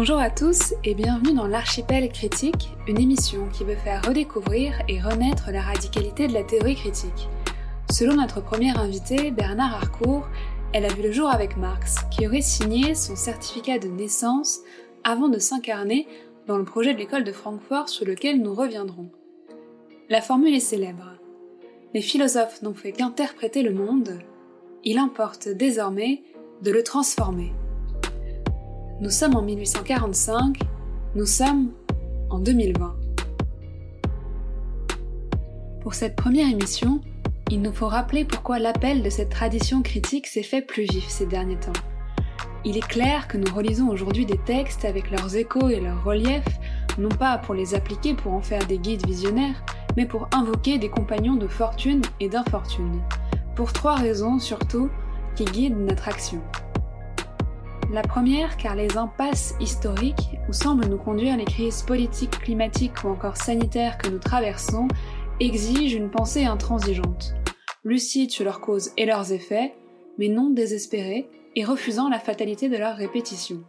Bonjour à tous et bienvenue dans l'Archipel critique, une émission qui veut faire redécouvrir et renaître la radicalité de la théorie critique. Selon notre première invité, Bernard Harcourt, elle a vu le jour avec Marx, qui aurait signé son certificat de naissance avant de s'incarner dans le projet de l'école de Francfort sur lequel nous reviendrons. La formule est célèbre. Les philosophes n'ont fait qu'interpréter le monde, il importe désormais de le transformer. Nous sommes en 1845, nous sommes en 2020. Pour cette première émission, il nous faut rappeler pourquoi l'appel de cette tradition critique s'est fait plus vif ces derniers temps. Il est clair que nous relisons aujourd'hui des textes avec leurs échos et leurs reliefs, non pas pour les appliquer pour en faire des guides visionnaires, mais pour invoquer des compagnons de fortune et d'infortune. Pour trois raisons surtout qui guident notre action. La première, car les impasses historiques où semblent nous conduire les crises politiques, climatiques ou encore sanitaires que nous traversons exigent une pensée intransigeante, lucide sur leurs causes et leurs effets, mais non désespérée et refusant la fatalité de leur répétition.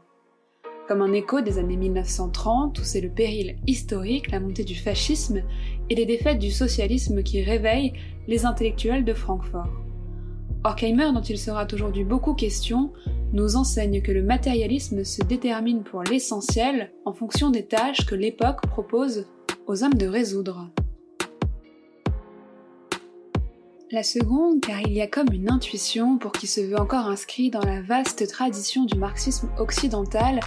Comme un écho des années 1930 où c'est le péril historique, la montée du fascisme et les défaites du socialisme qui réveillent les intellectuels de Francfort. Horkheimer, dont il sera aujourd'hui beaucoup question, nous enseigne que le matérialisme se détermine pour l'essentiel en fonction des tâches que l'époque propose aux hommes de résoudre. La seconde, car il y a comme une intuition pour qui se veut encore inscrit dans la vaste tradition du marxisme occidental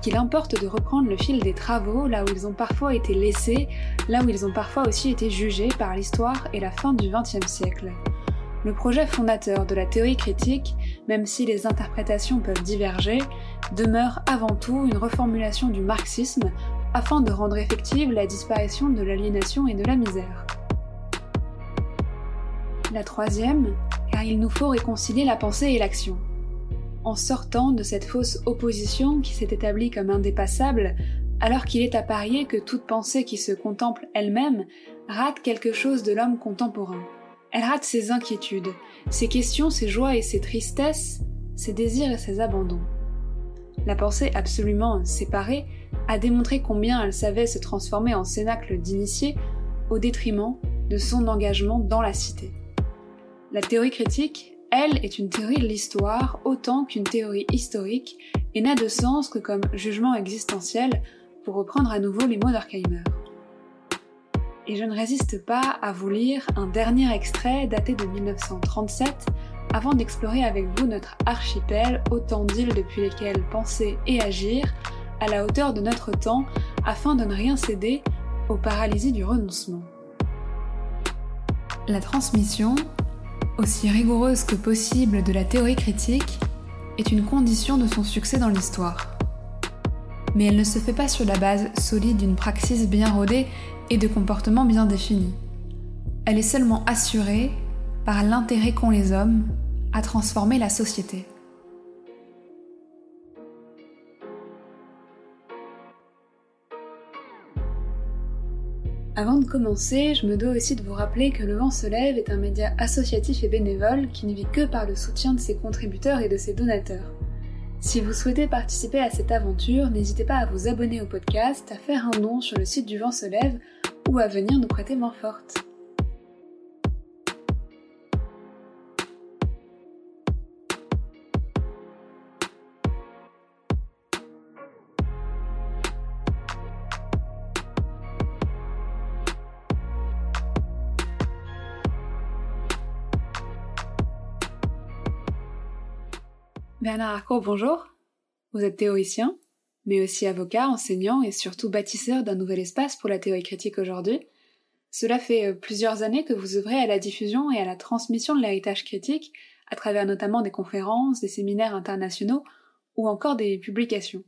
qu'il importe de reprendre le fil des travaux là où ils ont parfois été laissés, là où ils ont parfois aussi été jugés par l'histoire et la fin du XXe siècle. Le projet fondateur de la théorie critique, même si les interprétations peuvent diverger, demeure avant tout une reformulation du marxisme afin de rendre effective la disparition de l'aliénation et de la misère. La troisième, car il nous faut réconcilier la pensée et l'action. En sortant de cette fausse opposition qui s'est établie comme indépassable, alors qu'il est à parier que toute pensée qui se contemple elle-même rate quelque chose de l'homme contemporain. Elle rate ses inquiétudes, ses questions, ses joies et ses tristesses, ses désirs et ses abandons. La pensée absolument séparée a démontré combien elle savait se transformer en cénacle d'initié au détriment de son engagement dans la cité. La théorie critique, elle, est une théorie de l'histoire autant qu'une théorie historique et n'a de sens que comme jugement existentiel, pour reprendre à nouveau les mots d'Arkheimer et je ne résiste pas à vous lire un dernier extrait daté de 1937 avant d'explorer avec vous notre archipel, autant d'îles depuis lesquelles penser et agir, à la hauteur de notre temps, afin de ne rien céder aux paralysies du renoncement. La transmission, aussi rigoureuse que possible de la théorie critique, est une condition de son succès dans l'histoire. Mais elle ne se fait pas sur la base solide d'une praxis bien rodée et de comportements bien définis. Elle est seulement assurée par l'intérêt qu'ont les hommes à transformer la société. Avant de commencer, je me dois aussi de vous rappeler que Le Vent se lève est un média associatif et bénévole qui ne vit que par le soutien de ses contributeurs et de ses donateurs. Si vous souhaitez participer à cette aventure, n'hésitez pas à vous abonner au podcast, à faire un don sur le site du Vent se lève à venir nous prêter main forte. Bernard Harcourt, bonjour. Vous êtes théoricien, mais aussi avocat, enseignant et surtout bâtisseur d'un nouvel espace pour la théorie critique aujourd'hui. Cela fait euh, plusieurs années que vous œuvrez à la diffusion et à la transmission de l'héritage critique, à travers notamment des conférences, des séminaires internationaux ou encore des publications.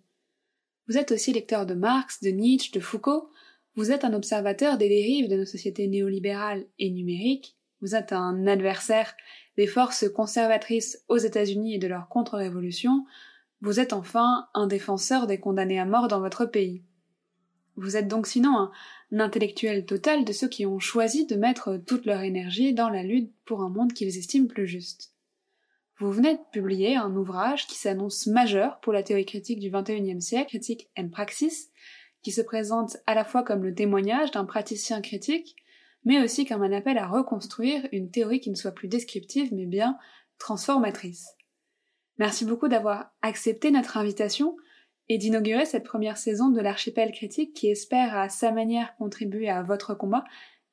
Vous êtes aussi lecteur de Marx, de Nietzsche, de Foucault, vous êtes un observateur des dérives de nos sociétés néolibérales et numériques, vous êtes un adversaire des forces conservatrices aux États-Unis et de leur contre-révolution, vous êtes enfin un défenseur des condamnés à mort dans votre pays. Vous êtes donc sinon un, intellectuel total de ceux qui ont choisi de mettre toute leur énergie dans la lutte pour un monde qu'ils estiment plus juste. Vous venez de publier un ouvrage qui s'annonce majeur pour la théorie critique du XXIe siècle, Critique and Praxis, qui se présente à la fois comme le témoignage d'un praticien critique, mais aussi comme un appel à reconstruire une théorie qui ne soit plus descriptive, mais bien transformatrice. Merci beaucoup d'avoir accepté notre invitation et d'inaugurer cette première saison de l'archipel critique qui espère à sa manière contribuer à votre combat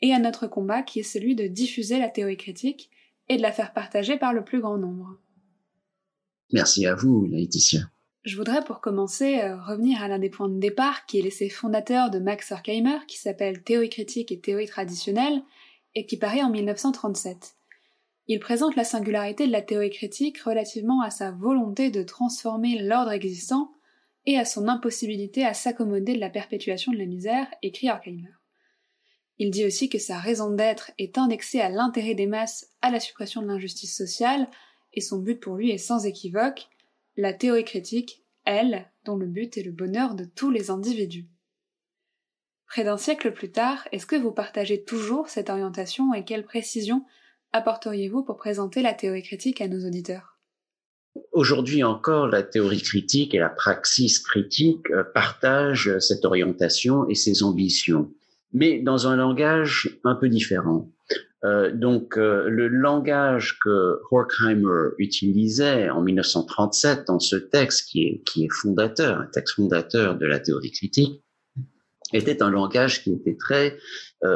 et à notre combat qui est celui de diffuser la théorie critique et de la faire partager par le plus grand nombre. Merci à vous, Laetitia. Je voudrais pour commencer euh, revenir à l'un des points de départ qui est l'essai fondateur de Max Horkheimer qui s'appelle Théorie critique et théorie traditionnelle et qui paraît en 1937. Il présente la singularité de la théorie critique relativement à sa volonté de transformer l'ordre existant et à son impossibilité à s'accommoder de la perpétuation de la misère, écrit Horkheimer. Il dit aussi que sa raison d'être est indexée à l'intérêt des masses à la suppression de l'injustice sociale, et son but pour lui est sans équivoque, la théorie critique, elle, dont le but est le bonheur de tous les individus. Près d'un siècle plus tard, est-ce que vous partagez toujours cette orientation et quelle précision apporteriez-vous pour présenter la théorie critique à nos auditeurs? Aujourd'hui encore, la théorie critique et la praxis critique euh, partagent cette orientation et ces ambitions, mais dans un langage un peu différent. Euh, donc, euh, le langage que Horkheimer utilisait en 1937 dans ce texte qui est, qui est fondateur, un texte fondateur de la théorie critique, était un langage qui était très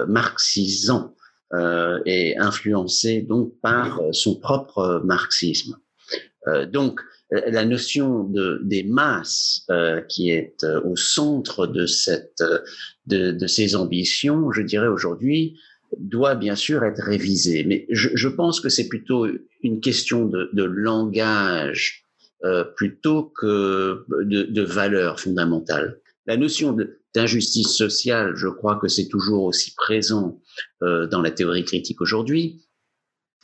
marxisant. Euh, et influencé donc par euh, son propre marxisme. Euh, donc la notion de, des masses qui est au centre de cette de, de ces ambitions, je dirais aujourd'hui, doit bien sûr être révisée. Mais je, je pense que c'est plutôt une question de, de langage euh, plutôt que de, de valeur fondamentale. La notion d'injustice sociale, je crois que c'est toujours aussi présent euh, dans la théorie critique aujourd'hui.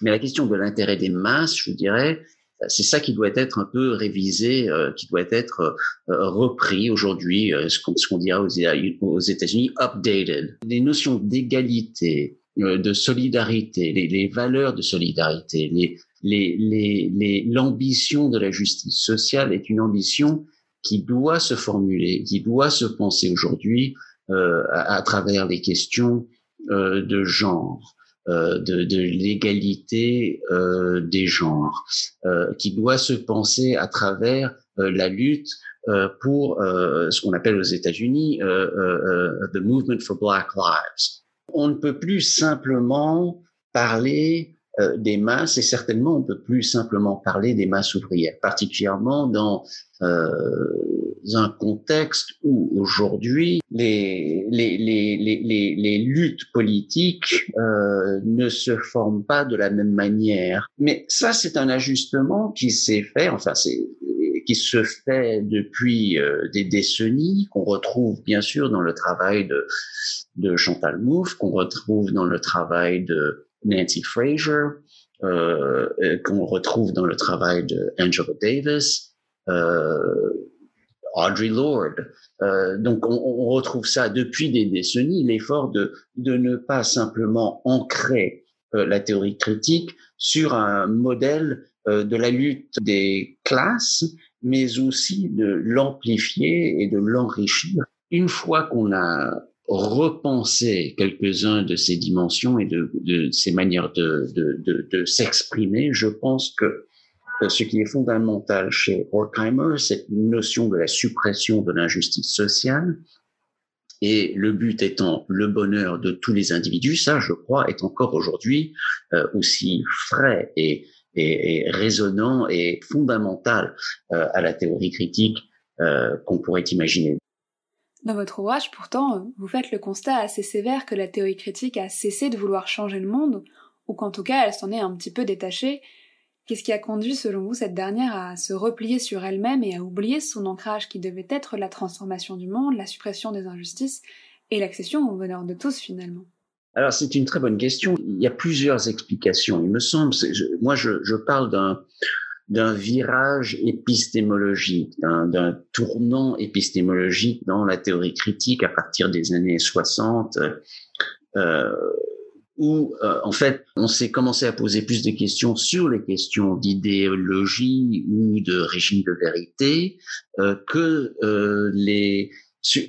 Mais la question de l'intérêt des masses, je dirais, c'est ça qui doit être un peu révisé, euh, qui doit être euh, repris aujourd'hui, ce qu'on dira aux, États-Unis, updated. Les notions d'égalité, de solidarité, les, les, valeurs de solidarité, l'ambition les, les, de la justice sociale est une ambition qui doit se formuler, qui doit se penser aujourd'hui euh, à, à, travers les questions euh, de genre, euh, de, l'égalité euh, des genres, euh, qui doit se penser à travers euh, la lutte pour ce qu'on appelle aux États-Unis the movement for Black Lives. On ne peut plus simplement parler des masses et certainement on peut plus simplement parler des masses ouvrières, particulièrement dans un contexte où aujourd'hui les, les, les, les, les luttes politiques euh, ne se forment pas de la même manière. Mais ça, c'est un ajustement qui s'est fait, enfin, c'est qui se fait depuis euh, des décennies, qu'on retrouve bien sûr dans le travail de, de Chantal Mouffe, qu'on retrouve dans le travail de Nancy Fraser, euh, qu'on retrouve dans le travail de Angela Davis, euh, Audrey Lorde. Euh, donc on, on, retrouve ça depuis des décennies, l'effort de, de ne pas simplement ancrer euh, la théorie critique sur un modèle euh, de la lutte des classes, mais aussi de l'amplifier et de l'enrichir. Une fois qu'on a repensé quelques-uns de ces dimensions et de, de ces manières de, de, de, de s'exprimer, je pense que euh, ce qui est fondamental chez Horkheimer, cette notion de la suppression de l'injustice sociale, et le but étant le bonheur de tous les individus, ça, je crois, est encore aujourd'hui euh, aussi frais et, et, et, résonnant et fondamental euh, à la théorie critique qu'on pourrait imaginer. Dans votre ouvrage, pourtant, vous faites le constat assez sévère que la théorie critique a cessé de vouloir changer le monde, ou qu'en tout cas elle s'en est un petit peu détachée, Qu'est-ce qui a conduit, selon vous, cette dernière à se replier sur elle-même et à oublier son ancrage qui devait être la transformation du monde, la suppression des injustices et l'accession au bonheur de tous finalement? Alors c'est une très bonne question. Il y a plusieurs explications. Il me semble, moi je, je parle d'un d'un virage épistémologique, d'un tournant épistémologique dans la théorie critique à partir des années 60. Euh, où euh, en fait on s'est commencé à poser plus de questions sur les questions d'idéologie ou de régime de vérité euh, que les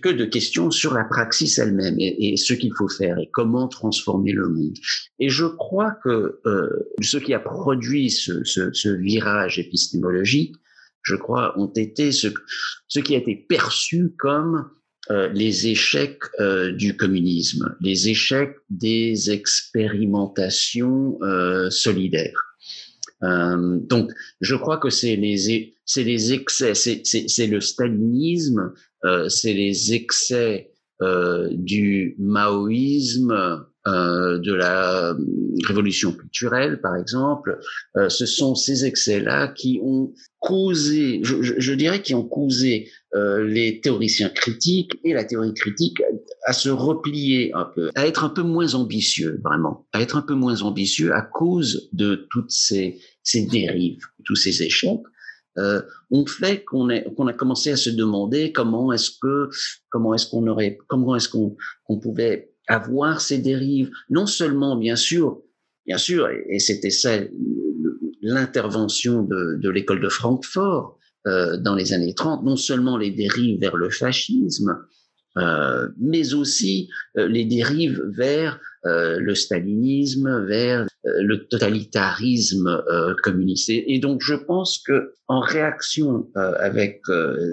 que de questions sur la praxis elle-même et, ce qu'il faut faire et comment transformer le monde. Et je crois que ce qui a produit ce, ce, virage épistémologique, je crois, ont été ce, ce qui a été perçu comme euh, les échecs euh, du communisme, les échecs des expérimentations euh, solidaires. donc, je crois que c'est les c'est les excès, c'est le stalinisme, c'est les excès du maoïsme, euh, de la révolution culturelle, par exemple, euh, ce sont ces excès-là qui ont causé, je, je, dirais, qui ont causé euh, les théoriciens critiques et la théorie critique à, se replier un peu, à être un peu moins ambitieux, vraiment, à être un peu moins ambitieux à cause de toutes ces, ces dérives, tous ces échecs. Euh, ont fait qu'on a commencé à se demander comment est-ce que comment est-ce qu'on aurait comment est-ce qu'on pouvait avoir ces dérives, non seulement, bien sûr, bien sûr, et, c'était ça l'intervention de, de l'école de Francfort euh, dans les années 30, non seulement les dérives vers le fascisme, euh, mais aussi euh, les dérives vers euh, le stalinisme, vers le totalitarisme communiste. Et, donc, je pense que en réaction avec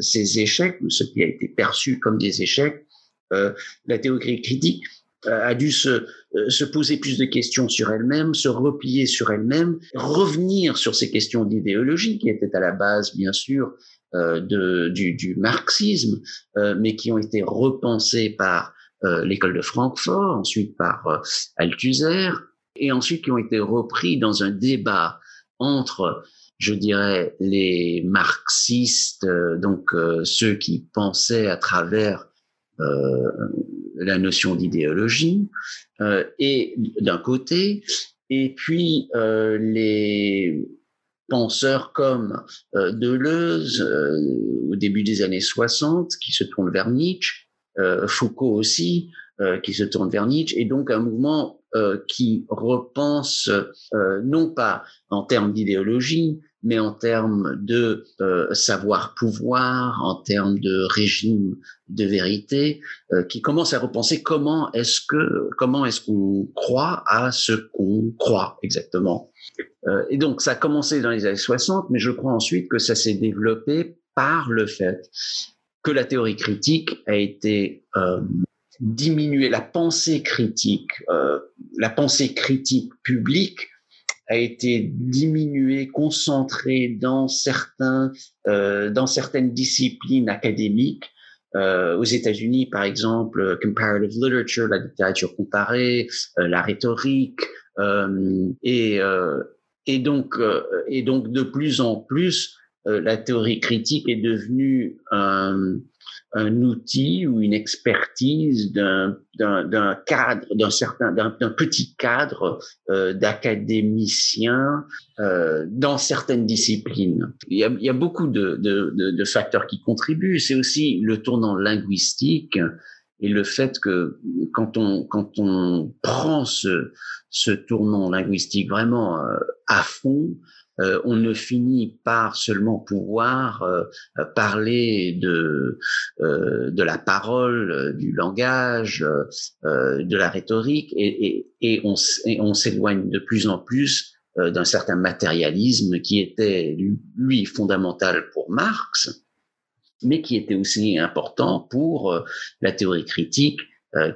ces échecs, ce qui a été perçu comme des échecs, la théorie critique a dû se, euh, se poser plus de questions sur elle-même, se replier sur elle-même, revenir sur ces questions d'idéologie qui étaient à la base, bien sûr, euh, de, du, du, marxisme, euh, mais qui ont été repensées par euh, l'école de Francfort, ensuite par euh, Althusser, et ensuite qui ont été repris dans un débat entre je dirais les marxistes, donc ceux qui pensaient à travers euh, la notion d'idéologie, euh, et d'un côté, et puis euh, les penseurs comme euh, Deleuze euh, au début des années 60 qui se tournent vers Nietzsche, euh, Foucault aussi qui se tourne vers Nietzsche, et donc un mouvement qui repense non pas en termes d'idéologie, mais en termes de euh, savoir-pouvoir, en termes de régime de vérité, euh, qui commence à repenser comment est-ce que comment est-ce qu'on croit à ce qu'on croit exactement. Euh, et donc ça a commencé dans les années 60, mais je crois ensuite que ça s'est développé par le fait que la théorie critique a été euh, diminuée, la pensée critique, euh, la pensée critique publique a été diminué, concentré dans certains, euh, dans certaines disciplines académiques. Euh, aux États-Unis, par exemple, comparative literature, la littérature comparée, euh, la rhétorique, euh, et euh, et donc et donc de plus en plus, la théorie critique est devenue un outil ou une expertise d'un cadre, d'un certain, d'un petit cadre euh, d'académiciens euh, dans certaines disciplines. Il y a, il y a beaucoup de, de, de, facteurs qui contribuent. C'est aussi le tournant linguistique et le fait que quand on quand on prend ce ce tournant linguistique vraiment euh, à fond, euh, on ne finit par seulement pouvoir euh, parler de euh, de la parole, du langage, de la rhétorique, et, et, et on, s'éloigne de plus en plus d'un certain matérialisme qui était lui fondamental pour Marx, mais qui était aussi important pour la théorie critique,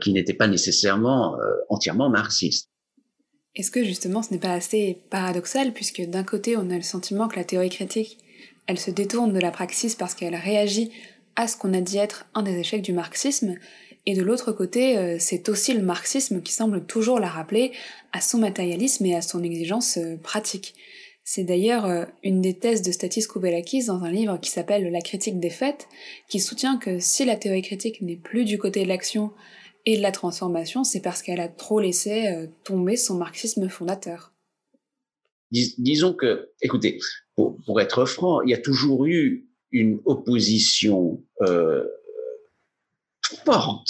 qui n'était pas nécessairement entièrement marxiste. Est-ce que justement ce n'est pas assez paradoxal puisque d'un côté on a le sentiment que la théorie critique, elle se détourne de la praxis parce qu'elle réagit à ce qu'on a dit être un des échecs du marxisme, et de l'autre côté, euh, c'est aussi le marxisme qui semble toujours la rappeler à son matérialisme et à son exigence euh, pratique. C'est d'ailleurs euh, une des thèses de Statis Koubelakis dans un livre qui s'appelle La critique des faits, qui soutient que si la théorie critique n'est plus du côté de l'action, et de la transformation, c'est parce qu'elle a trop laissé euh, tomber son marxisme fondateur. disons que, écoutez, pour, être franc, il y a toujours eu une opposition euh, forte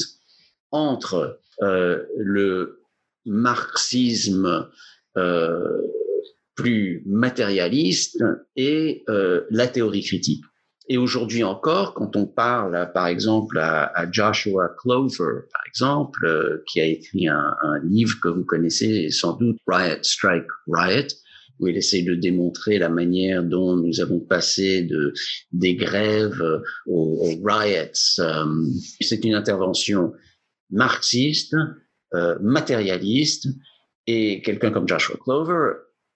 entre euh, le marxisme euh, plus matérialiste et la théorie critique. Et aujourd'hui encore, quand on parle, par exemple, à, Joshua Clover, par exemple, euh, qui a écrit un, livre que vous connaissez sans doute, Riot, Strike, Riot, où il essaie de démontrer la manière dont nous avons passé de des grèves aux, aux riots. Euh, c'est une intervention marxiste, euh, matérialiste, et quelqu'un comme Joshua Clover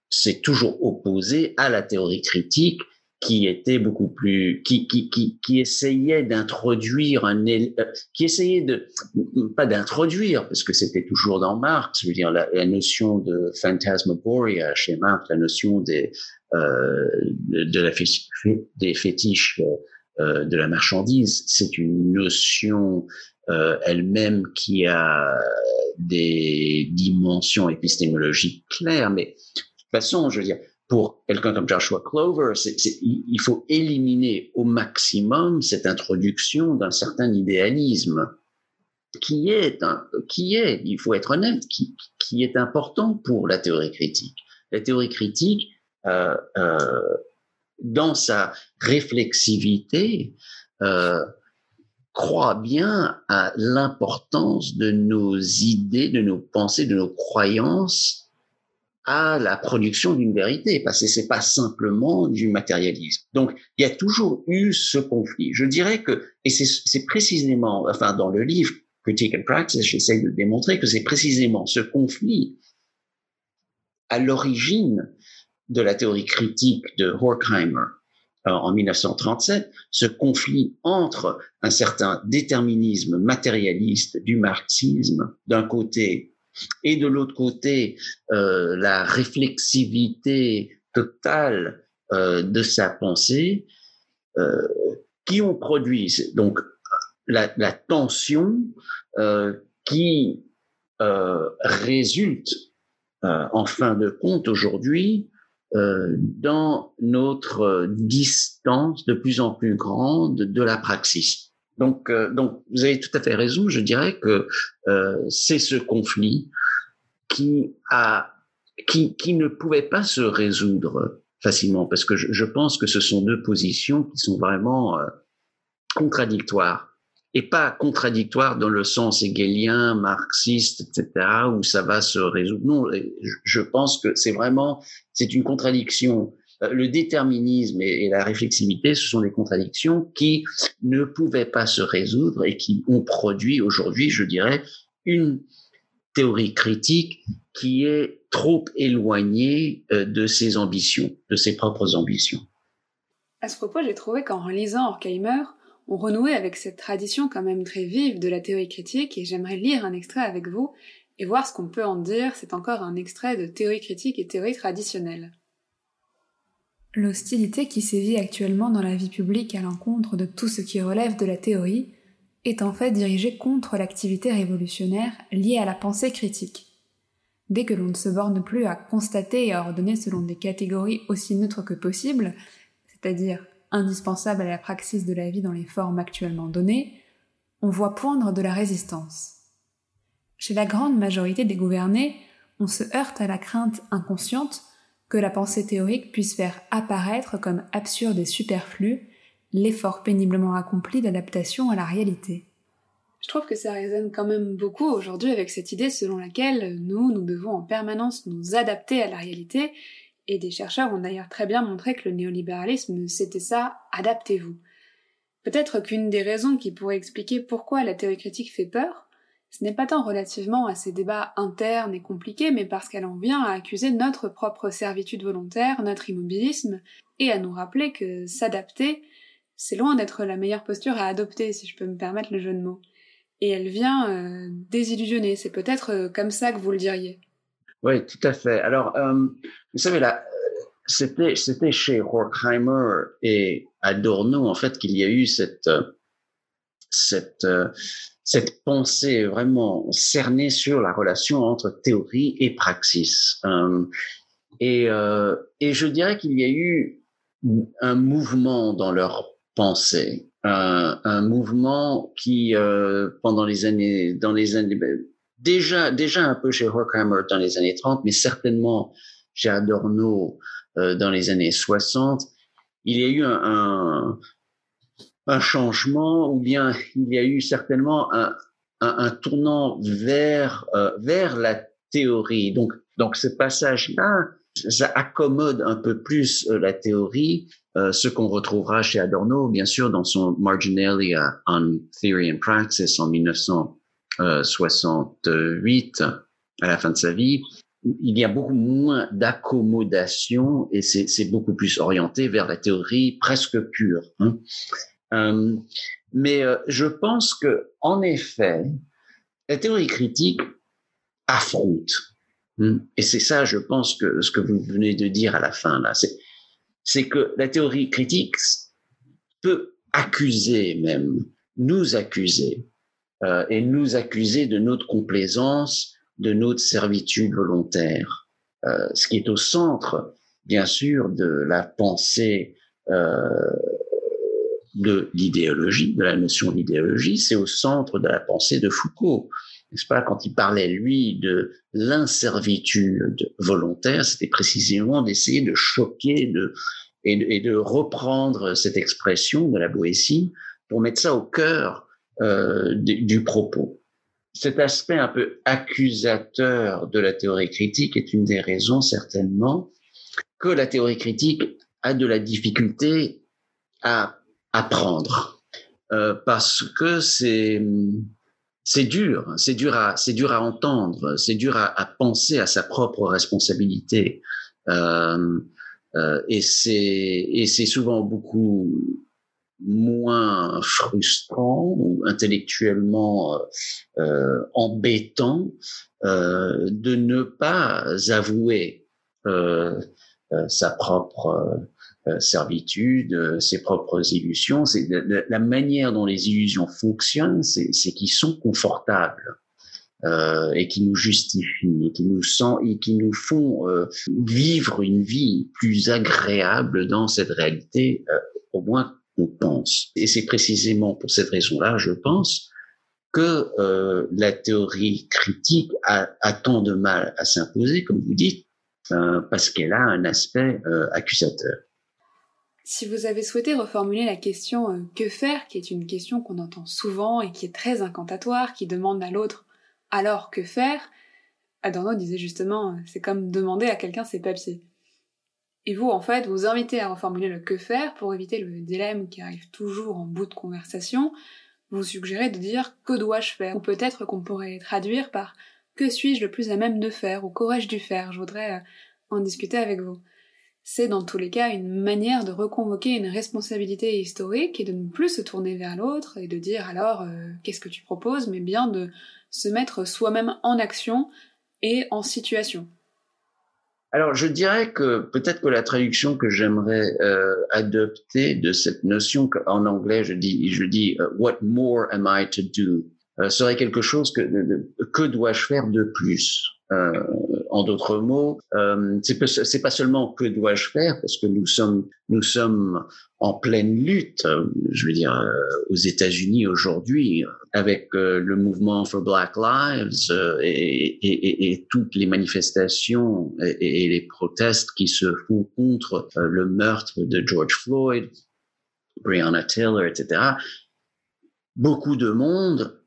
s'est toujours opposé à la théorie critique qui était beaucoup plus, qui, qui, qui, qui essayait d'introduire un, euh, qui essayait de, pas d'introduire, parce que c'était toujours dans Marx, je veux dire, la, la notion de phantasmagoria chez Marx, la notion des, euh, de, de, la des fétiches euh, de la marchandise, c'est une notion euh, elle-même qui a des dimensions épistémologiques claires, mais de toute façon, je veux dire, pour quelqu'un comme Joshua Clover, il faut éliminer au maximum cette introduction d'un certain idéalisme qui est, qui est, il faut être honnête, qui, qui est important pour la théorie critique. La théorie critique, euh, euh, dans sa réflexivité, euh, croit bien à l'importance de nos idées, de nos pensées, de nos croyances à la production d'une vérité, parce que c'est pas simplement du matérialisme. Donc, il y a toujours eu ce conflit. Je dirais que, et c'est précisément, enfin, dans le livre Critique and Practice, j'essaie de démontrer que c'est précisément ce conflit à l'origine de la théorie critique de Horkheimer euh, en 1937, ce conflit entre un certain déterminisme matérialiste du marxisme d'un côté et de l'autre côté euh, la réflexivité totale euh, de sa pensée, euh, qui ont produit donc la, tension qui résulte en fin de compte aujourd'hui dans notre distance de plus en plus grande de la praxis. Donc, euh, donc, vous avez tout à fait raison. Je dirais que euh, c'est ce conflit qui a, qui, qui ne pouvait pas se résoudre facilement, parce que je, je pense que ce sont deux positions qui sont vraiment euh, contradictoires et pas contradictoires dans le sens hegelien, marxiste, etc., où ça va se résoudre. Non, je pense que c'est vraiment, c'est une contradiction le déterminisme et, la réflexivité, ce sont des contradictions qui ne pouvaient pas se résoudre et qui ont produit aujourd'hui, je dirais, une théorie critique qui est trop éloignée euh, de ses ambitions, de ses propres ambitions. À ce propos, j'ai trouvé qu'en lisant Horkheimer, on renouait avec cette tradition quand même très vive de la théorie critique et j'aimerais lire un extrait avec vous et voir ce qu'on peut en dire. C'est encore un extrait de théorie critique et théorie traditionnelle. L'hostilité qui sévit actuellement dans la vie publique à l'encontre de tout ce qui relève de la théorie est en fait dirigée contre l'activité révolutionnaire liée à la pensée critique. Dès que l'on ne se borne plus à constater et à ordonner selon des catégories aussi neutres que possible, c'est-à-dire indispensables à la praxis de la vie dans les formes actuellement données, on voit poindre de la résistance. Chez la grande majorité des gouvernés, on se heurte à la crainte inconsciente que la pensée théorique puisse faire apparaître comme absurde et superflu l'effort péniblement accompli d'adaptation à la réalité. Je trouve que ça résonne quand même beaucoup aujourd'hui avec cette idée selon laquelle nous, nous devons en permanence nous adapter à la réalité, et des chercheurs ont d'ailleurs très bien montré que le néolibéralisme c'était ça, adaptez-vous. Peut-être qu'une des raisons qui pourrait expliquer pourquoi la théorie critique fait peur, ce n'est pas tant relativement à ces débats internes et compliqués, mais parce qu'elle en vient à accuser notre propre servitude volontaire, notre immobilisme, et à nous rappeler que s'adapter, c'est loin d'être la meilleure posture à adopter, si je peux me permettre le jeu de mots. Et elle vient euh, désillusionner, c'est peut-être euh, comme ça que vous le diriez. Oui, tout à fait. Alors, euh, vous savez, là, c'était, c'était chez Horkheimer et Adorno, en fait, qu'il y a eu cette, cette, cette pensée vraiment cernée sur la relation entre théorie et praxis. Euh, et, euh, et je dirais qu'il y a eu un mouvement dans leur pensée, un, mouvement qui, euh, pendant les années, dans les années déjà, déjà un peu chez Horkheimer dans les années 30, mais certainement chez Adorno dans les années 60, il y a eu un, un, un, changement, ou bien il y a eu certainement un, un tournant vers, euh, vers la théorie. Donc, donc ce passage-là, ça accommode un peu plus euh, la théorie, euh, ce qu'on retrouvera chez Adorno, bien sûr, dans son Marginalia on Theory and Praxis en 1968, à la fin de sa vie. Il y a beaucoup moins d'accommodation et c'est beaucoup plus orienté vers la théorie presque pure. Hein. Euh, mais euh, je pense que, en effet, la théorie critique affronte Hmm. Et c'est ça, je pense, que ce que vous venez de dire à la fin, là, c'est que la théorie critique peut accuser même, nous accuser, euh, et nous accuser de notre complaisance, de notre servitude volontaire. Euh, ce qui est au centre, bien sûr, de la pensée euh, de l'idéologie, de la notion d'idéologie, c'est au centre de la pensée de Foucault n'est-ce pas, quand il parlait, lui, de l'inservitude volontaire, c'était précisément d'essayer de choquer de, et, de, reprendre cette expression de la Boétie pour mettre ça au cœur euh, du, propos. Cet aspect un peu accusateur de la théorie critique est une des raisons, certainement, que la théorie critique a de la difficulté à apprendre. Euh, parce que c'est c'est dur, c'est dur à, c'est dur à entendre, c'est dur à, à, penser à sa propre responsabilité, euh, euh, et c'est et c'est souvent beaucoup moins frustrant ou intellectuellement euh, embêtant euh, de ne pas avouer euh, euh, sa propre euh, servitude, euh, ses propres illusions. C'est la, manière dont les illusions fonctionnent, c'est qu'ils sont confortables. Euh, et qui nous justifient et qui nous sent et qui nous font euh, vivre une vie plus agréable dans cette réalité, euh, au moins on pense. Et c'est précisément pour cette raison-là, je pense, que la théorie critique a, a, tant de mal à s'imposer, comme vous dites, parce qu'elle a un aspect accusateur. Si vous avez souhaité reformuler la question euh, que faire, qui est une question qu'on entend souvent et qui est très incantatoire, qui demande à l'autre alors que faire, Adorno disait justement euh, c'est comme demander à quelqu'un ses papiers. Et vous, en fait, vous invitez à reformuler le que faire pour éviter le dilemme qui arrive toujours en bout de conversation. Vous suggérez de dire que dois-je faire? Ou peut-être qu'on pourrait traduire par que suis-je le plus à même de faire? ou qu'aurais-je dû faire? Je voudrais euh, en discuter avec vous c'est dans tous les cas une manière de reconvoquer une responsabilité historique et de ne plus se tourner vers l'autre et de dire alors euh, qu'est-ce que tu proposes, mais bien de se mettre soi-même en action et en situation. Alors je dirais que peut-être que la traduction que j'aimerais euh, adopter de cette notion en anglais je dis je dis euh, what more am I to do serait quelque chose que que dois-je faire de plus en d'autres mots, euh, c'est pas seulement que dois-je faire parce que nous sommes nous sommes en pleine lutte, je veux dire euh, aux États-Unis aujourd'hui avec euh, le mouvement for Black Lives euh, et, et, et, toutes les manifestations et, les protestes qui se font contre le meurtre de George Floyd, Breonna Taylor, etc. Beaucoup de monde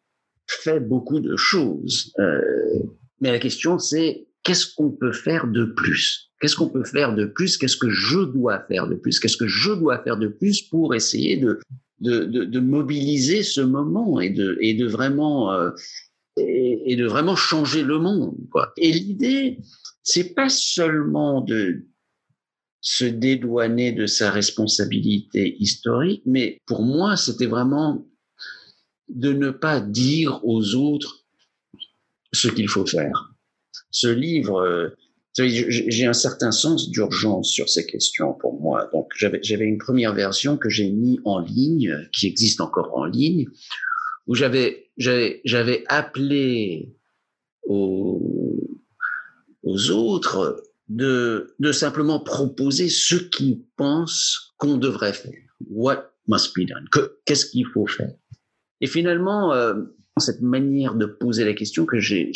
fait beaucoup de choses. Mais la question, c'est qu'est-ce qu'on peut faire de plus? Qu'est-ce qu'on peut faire de plus? Qu'est-ce que je dois faire de plus? Qu'est-ce que je dois faire de plus pour essayer de, de, de, de mobiliser ce moment et de, et de vraiment euh, et, de vraiment changer le monde quoi? Et l'idée, c'est pas seulement de se dédouaner de sa responsabilité historique, mais pour moi, c'était vraiment de ne pas dire aux autres ce qu'il faut faire. Ce livre, euh, j'ai un certain sens d'urgence sur ces questions pour moi. Donc j'avais une première version que j'ai mis en ligne, qui existe encore en ligne, où j'avais appelé aux, autres de, de simplement proposer ce qu'ils pensent qu'on devrait faire. What must be done? Qu'est-ce qu'il faut faire? Et finalement, euh, cette manière de poser la question que j'ai,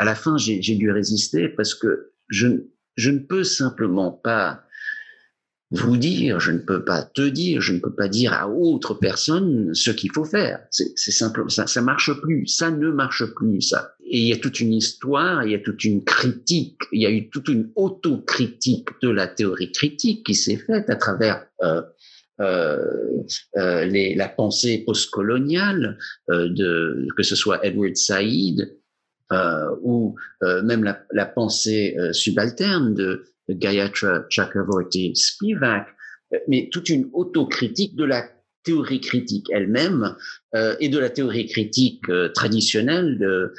à la fin, j'ai dû résister parce que je, je ne peux simplement pas vous dire, je ne peux pas te dire, je ne peux pas dire à autre personne ce qu'il faut faire. C'est simple, ça, ça marche plus, ça ne marche plus, ça. Et il y a toute une histoire, il y a toute une critique, il y a eu toute une autocritique de la théorie critique qui s'est faite à travers euh, euh, euh, les, la pensée postcoloniale euh, de que ce soit Edward Said ou euh, même la, la pensée subalterne de Gayatri Chakravorty Spivak, mais toute une autocritique de la théorie critique elle-même euh, et de la théorie critique euh, traditionnelle, de,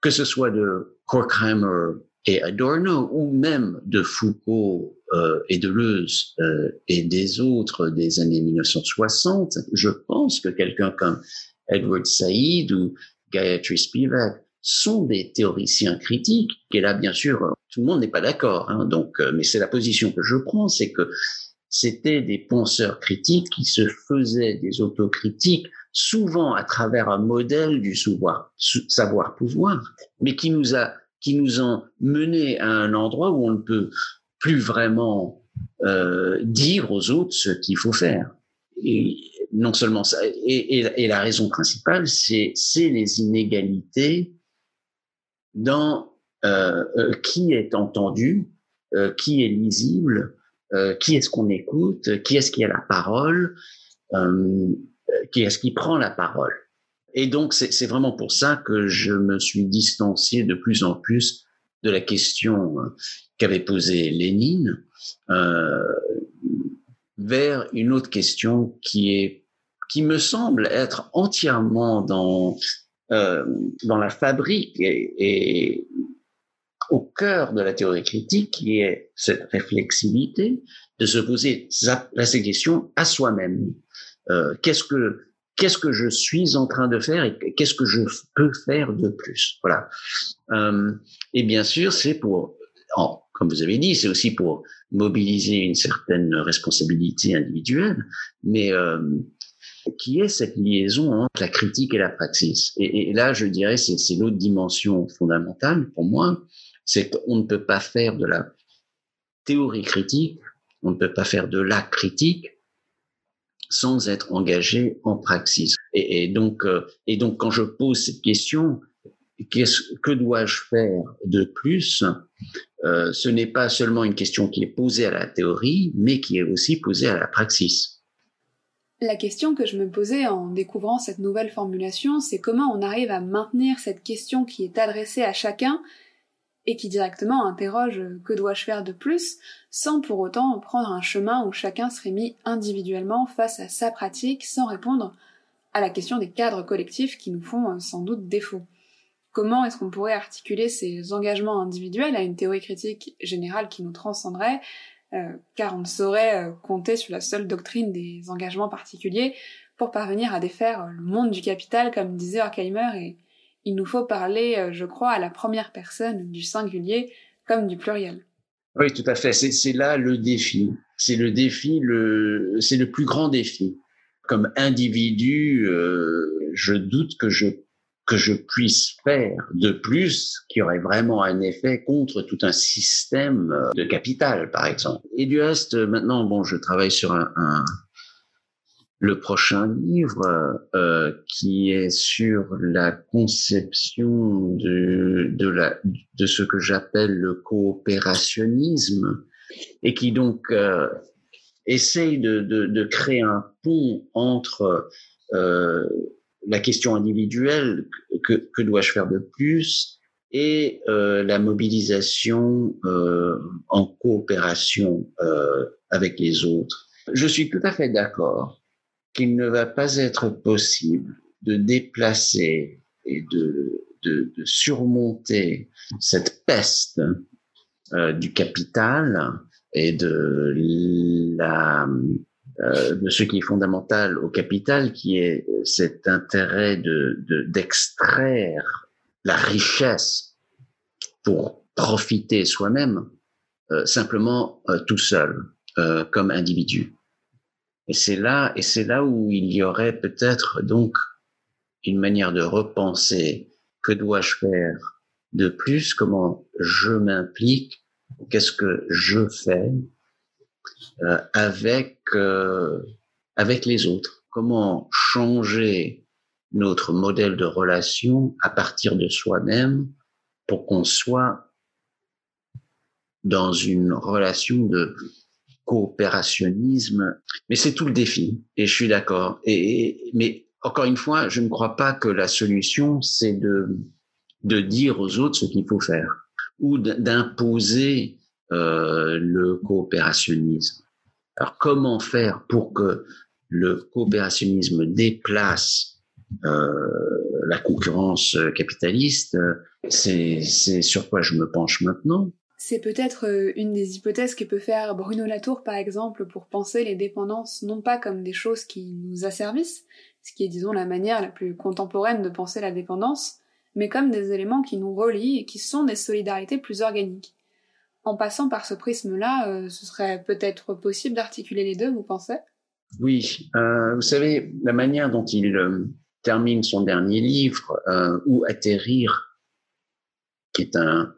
que ce soit de Horkheimer et Adorno, ou même de Foucault euh, et Deleuze euh, et des autres des années 1960, je pense que quelqu'un comme Edward Said ou Gayatri Spivak sont des théoriciens critiques. Et là, bien sûr, tout le monde n'est pas d'accord. Hein, donc, euh, mais c'est la position que je prends, c'est que c'était des penseurs critiques qui se faisaient des autocritiques, souvent à travers un modèle du savoir, savoir pouvoir, mais qui nous a qui nous ont mené à un endroit où on ne peut plus vraiment euh, dire aux autres ce qu'il faut faire. Et non seulement ça, et, et, et la raison principale, c'est les inégalités dans euh, euh, qui est entendu, euh, qui est lisible, euh, qui est-ce qu'on écoute, qui est-ce qui a la parole, euh, qui est-ce qui prend la parole. Et donc c'est vraiment pour ça que je me suis distancié de plus en plus de la question qu'avait posée Lénine vers une autre question qui est qui me semble être entièrement dans euh, dans la fabrique et, au cœur de la théorie critique, qui est cette réflexivité de se poser ces questions à soi-même. Euh, qu'est-ce que qu'est-ce que je suis en train de faire et qu'est-ce que je peux faire de plus? Voilà. Euh, et bien sûr, c'est pour, comme vous avez dit, c'est aussi pour mobiliser une certaine responsabilité individuelle, mais qui est cette liaison entre la critique et la praxis. Et, là, je dirais, c'est l'autre dimension fondamentale pour moi, c'est qu'on ne peut pas faire de la théorie critique, on ne peut pas faire de la critique sans être engagé en praxis. Et, euh, donc, quand je pose cette question, que dois-je faire de plus? Euh, Ce n'est pas seulement une question qui est posée à la théorie, mais qui est aussi posée à la praxis. La question que je me posais en découvrant cette nouvelle formulation, c'est comment on arrive à maintenir cette question qui est adressée à chacun et qui directement interroge que dois-je faire de plus, sans pour autant prendre un chemin où chacun serait mis individuellement face à sa pratique sans répondre à la question des cadres collectifs qui nous font sans doute défaut. Comment est-ce qu'on pourrait articuler ces engagements individuels à une théorie critique générale qui nous transcenderait euh, car on ne saurait euh, compter sur la seule doctrine des engagements particuliers pour parvenir à défaire le monde du capital, comme disait Horkheimer, et il nous faut parler, euh, je crois, à la première personne du singulier comme du pluriel. Oui, tout à fait. C'est là le défi. C'est le défi, le, c'est le plus grand défi. Comme individu, euh, je doute que je que je puisse faire de plus qui aurait vraiment un effet contre tout un système de capital, par exemple. Et du reste, maintenant, bon, je travaille sur un, un le prochain livre euh, qui est sur la conception de, de, la, de ce que j'appelle le coopérationnisme et qui donc euh, essaye de, de, de, créer un pont entre euh, la question individuelle, que, que dois-je faire de plus, et euh, la mobilisation euh, en coopération euh, avec les autres. Je suis tout à fait d'accord qu'il ne va pas être possible de déplacer et de, de, de surmonter cette peste euh, du capital et de la de ce qui est fondamental au capital, qui est cet intérêt de d'extraire la richesse pour profiter soi-même euh, simplement euh, tout seul euh, comme individu. Et c'est là et c'est là où il y aurait peut-être donc une manière de repenser que dois-je faire de plus, comment je m'implique, qu'est-ce que je fais euh, avec euh, avec les autres, comment changer notre modèle de relation à partir de soi-même pour qu'on soit dans une relation de coopérationnisme. Mais c'est tout le défi, et je suis d'accord. Et, mais encore une fois, je ne crois pas que la solution, c'est de, de dire aux autres ce qu'il faut faire ou d'imposer euh, le coopérationnisme. Alors comment faire pour que le coopérationnisme déplace euh, la concurrence capitaliste? C'est sur quoi je me penche maintenant. C'est peut-être euh, une des hypothèses que peut faire Bruno Latour, par exemple, pour penser les dépendances non pas comme des choses qui nous asservissent, ce qui est, disons, la manière la plus contemporaine de penser la dépendance, mais comme des éléments qui nous relient et qui sont des solidarités plus organiques. En passant par ce prisme-là, euh, ce serait peut-être possible d'articuler les deux, vous pensez? Oui, euh, vous savez, la manière dont il termine son dernier livre, Où atterrir, qui est un,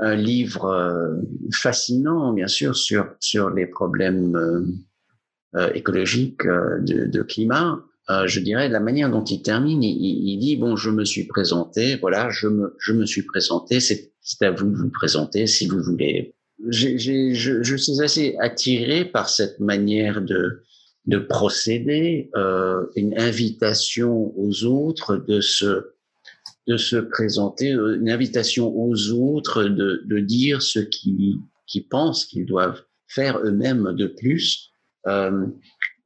un livre euh, fascinant, bien sûr, sur, sur les problèmes euh, euh, écologiques de, climat. Je dirais la manière dont il termine, il, dit bon, je me suis présenté, voilà, je me, je me suis présenté, c'est à vous de vous présenter si vous voulez. J'ai, je, je suis assez attiré par cette manière de, de procéder, euh, une invitation aux autres de se de se présenter, euh, une invitation aux autres de, de dire ce qu'ils qui pensent qu'ils doivent faire eux-mêmes de plus. Euh,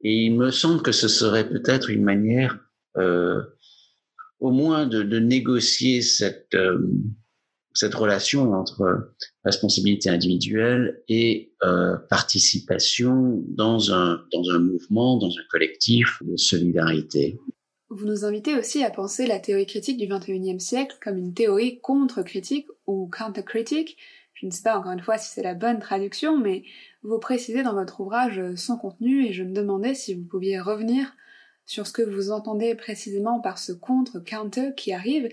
et il me semble que ce serait peut-être une manière, euh, au moins, de, négocier cette euh, cette relation entre responsabilité individuelle et euh, participation dans un dans un mouvement, dans un collectif de solidarité. Vous nous invitez aussi à penser la théorie critique du XXIe siècle comme une théorie contre-critique ou counter-critique. Je ne sais pas encore une fois si c'est la bonne traduction, mais vous précisez dans votre ouvrage sans contenu et je me demandais si vous pouviez revenir sur ce que vous entendez précisément par ce contre-counter qui arrive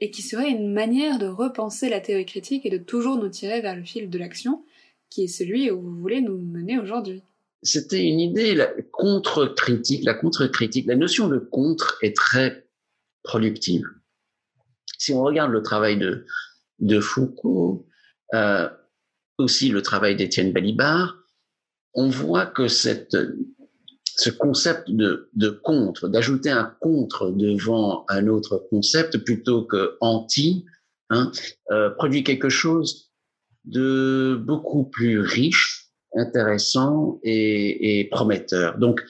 et qui serait une manière de repenser la théorie critique et de toujours nous tirer vers le fil de l'action, qui est celui où vous voulez nous mener aujourd'hui c'était une idée la contre-critique. La contre-critique, la notion de contre est très productive. Si on regarde le travail de Foucault, euh, aussi le travail d'Étienne Balibar, on voit que ce concept de, contre, d'ajouter un contre devant un autre concept plutôt que anti, hein, euh, produit quelque chose de beaucoup plus riche intéressant et, et prometteur. Donc,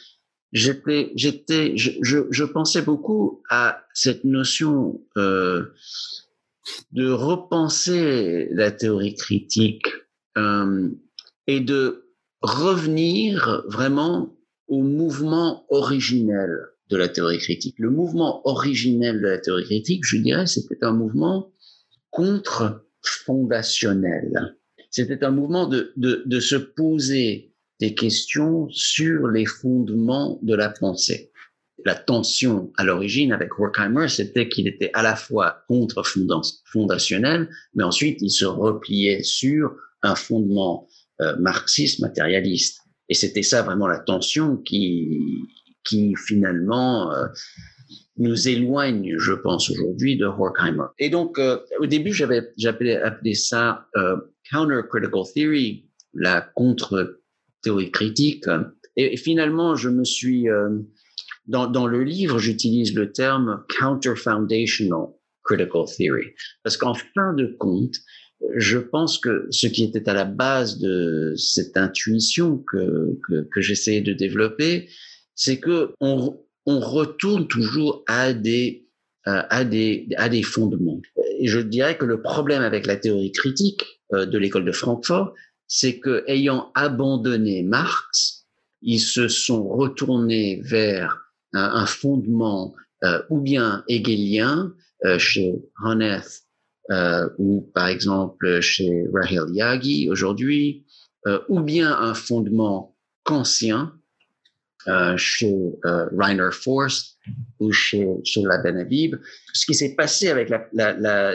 j'étais, j'étais, je, pensais beaucoup à cette notion euh, de repenser la théorie critique euh, et de revenir vraiment au mouvement originel de la théorie critique. Le mouvement originel de la théorie critique, je dirais, c'était un mouvement contre-fondationnel. C'était un mouvement de, de, de se poser des questions sur les fondements de la pensée. La tension à l'origine avec Horkheimer, c'était qu'il était à la fois contre fondationnel, mais ensuite il se repliait sur un fondement euh, marxiste matérialiste. Et c'était ça vraiment la tension qui, qui finalement euh, nous éloigne, je pense aujourd'hui, de Horkheimer. Et donc, euh, au début, j'avais j'appelais appelé ça euh, counter-critical theory, la contre-théorie critique. Et, finalement, je me suis dans, dans le livre, j'utilise le terme counter-foundational critical theory, parce qu'en fin de compte, je pense que ce qui était à la base de cette intuition que, que, que j'essayais de développer, c'est que on, on retourne toujours à des, euh, à des, à des fondements. Et je dirais que le problème avec la théorie critique euh, de l'école de Francfort, c'est que ayant abandonné Marx, ils se sont retournés vers un, fondement euh, ou bien hegelien chez Honneth ou par exemple chez Rahel Yagi aujourd'hui, ou bien un fondement kantien euh, chez euh, Reiner Forst ou chez, chez la Benhabib. Ce qui s'est passé avec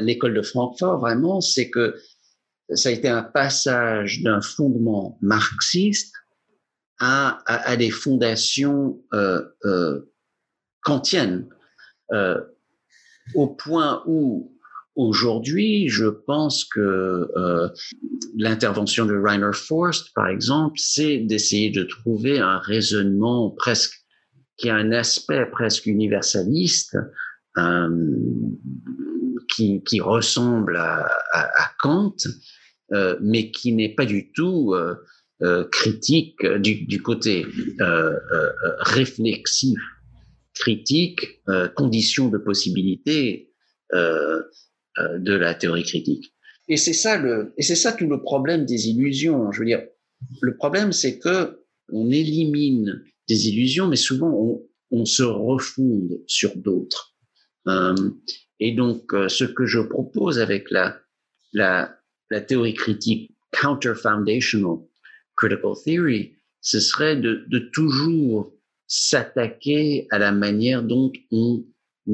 l'école de Francfort, vraiment, c'est que ça a été un passage d'un fondement marxiste à, à, des fondations euh, euh, kantiennes, euh, au point où Aujourd'hui, je pense que euh, l'intervention de Reiner Forst, par exemple, c'est d'essayer de trouver un raisonnement presque qui a un aspect presque universaliste, euh, qui, qui, ressemble à, Kant, mais qui n'est pas du tout critique du, côté réflexif, critique, condition de possibilité. Euh, euh, de la théorie critique. Et c'est ça le, et c'est ça tout le problème des illusions. Je veux dire, le problème c'est que on élimine des illusions, mais souvent on, se refonde sur d'autres. Euh, et donc, euh, ce que je propose avec la, la, la théorie critique counter-foundational critical theory, ce serait de toujours s'attaquer à la manière dont on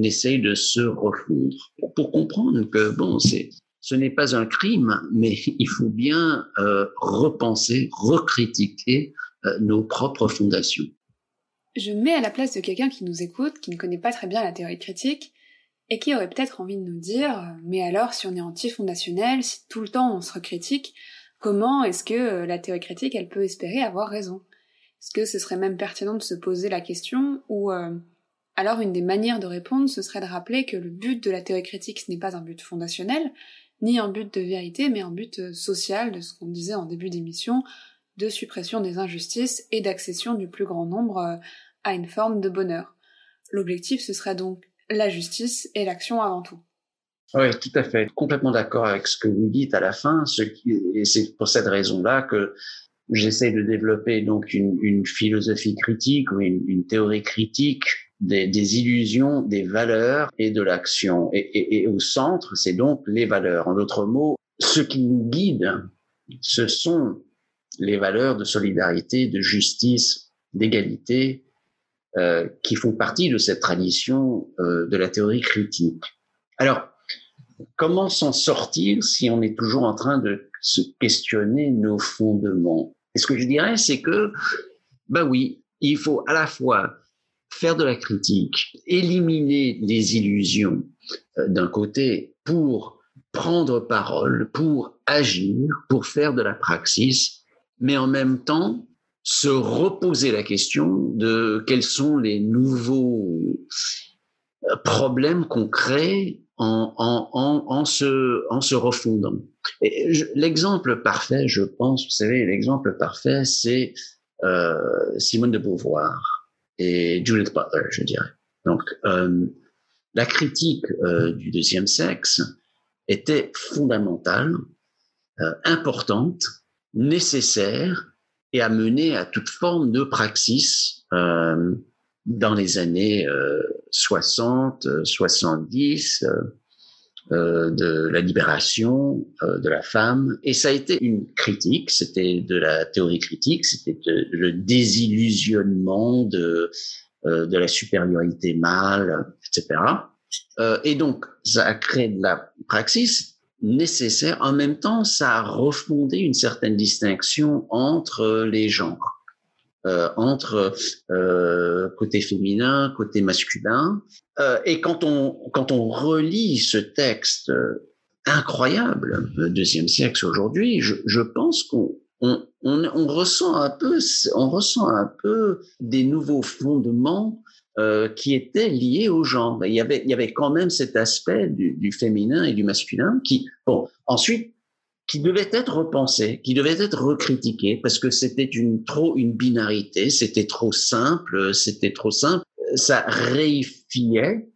essaye de se refondre pour comprendre que bon, c'est ce n'est pas un crime, mais il faut bien euh, repenser, recritiquer euh, nos propres fondations. Je me mets à la place de quelqu'un qui nous écoute, qui ne connaît pas très bien la théorie critique, et qui aurait peut-être envie de nous dire, mais alors si on est anti-fondationnel, si tout le temps on se recritique, comment est-ce que euh, la théorie critique, elle peut espérer avoir raison? Est-ce que ce serait même pertinent de se poser la question, ou alors une des manières de répondre, ce serait de rappeler que le but de la théorie critique, ce n'est pas un but fondationnel, ni un but de vérité, mais un but euh, social, de ce qu'on disait en début d'émission, de suppression des injustices et d'accession du plus grand nombre euh, à une forme de bonheur. L'objectif, ce serait donc la justice et l'action avant tout. Oui, tout à fait. Complètement d'accord avec ce que vous dites à la fin. Et c'est pour cette raison-là que j'essaie de développer donc une, philosophie critique ou une théorie critique des, des, illusions, des valeurs et de l'action. Et, et, et, au centre, c'est donc les valeurs. En d'autres mots, ce qui nous guide, ce sont les valeurs de solidarité, de justice, d'égalité, euh, qui font partie de cette tradition euh, de la théorie critique. Alors, comment s'en sortir si on est toujours en train de se questionner nos fondements Et ce que je dirais, c'est que, bah oui, il faut à la fois faire de la critique, éliminer les illusions euh, d'un côté pour prendre parole, pour agir, pour faire de la praxis, mais en même temps se reposer la question de quels sont les nouveaux euh, problèmes qu'on crée en, en, en, en, se, en se refondant. L'exemple parfait, je pense, vous savez, l'exemple parfait, c'est euh, Simone de Beauvoir et Judith Butler, je dirais. Donc, euh, la critique euh, du deuxième sexe était fondamentale, euh, importante, nécessaire et a mené à toute forme de praxis euh, dans les années 60, 70, euh, de la libération euh, de la femme. Et ça a été une critique, c'était de la théorie critique, c'était le désillusionnement de, euh, de la supériorité mâle, etc. et donc, ça a créé de la praxis nécessaire. En même temps, ça a refondé une certaine distinction entre les genres. Euh, entre euh, côté féminin, côté masculin. Euh, et quand on quand on relit ce texte incroyable, deuxième siècle aujourd'hui, je, pense qu'on on, ressent un peu, on ressent un peu des nouveaux fondements qui étaient liés au genre. Il y avait, il y avait quand même cet aspect du, du féminin et du masculin qui, bon, ensuite qui devait être repensé, qui devait être recritiqué parce que c'était une trop une binarité, c'était trop simple, c'était trop simple, ça réifiait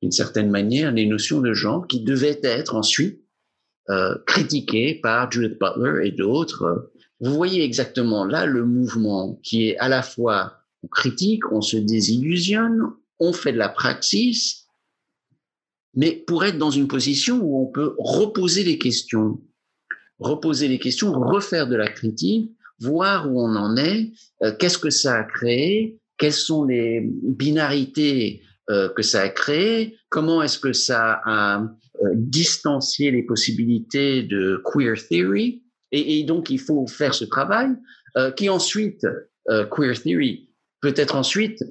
d'une certaine manière les notions de genre qui devaient être ensuite euh, critiquées par Judith Butler et d'autres. Vous voyez exactement là le mouvement qui est à la fois on critique, on se désillusionne, on fait de la praxis, mais pour être dans une position où on peut reposer les questions, reposer les questions, refaire de la critique, voir où on en est, euh, qu'est-ce que ça a créé, quelles sont les binarités euh, que ça a créées, comment est-ce que ça a euh, distancié les possibilités de queer theory, et, donc il faut faire ce travail, qui ensuite, queer theory, peut être ensuite